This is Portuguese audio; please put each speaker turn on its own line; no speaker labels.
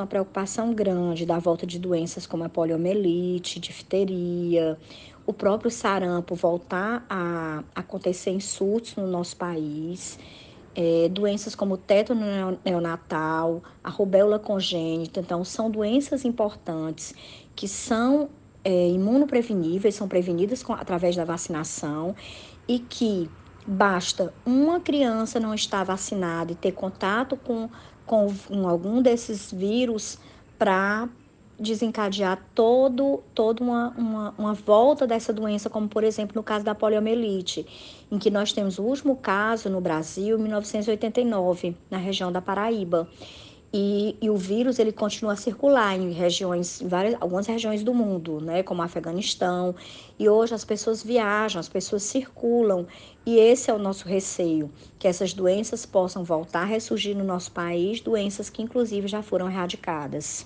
uma preocupação grande da volta de doenças como a poliomielite, difteria, o próprio sarampo voltar a acontecer em surtos no nosso país, é, doenças como o teto neonatal, a rubéola congênita. Então, são doenças importantes que são é, imunopreveníveis, são prevenidas com, através da vacinação e que basta uma criança não estar vacinada e ter contato com, com, com algum desses vírus para desencadear todo, toda uma, uma, uma, volta dessa doença, como por exemplo no caso da poliomielite, em que nós temos o último caso no Brasil em 1989, na região da Paraíba. E, e, o vírus ele continua a circular em regiões, em várias, algumas regiões do mundo, né, como Afeganistão. E hoje as pessoas viajam, as pessoas circulam. E esse é o nosso receio, que essas doenças possam voltar a ressurgir no nosso país, doenças que inclusive já foram erradicadas.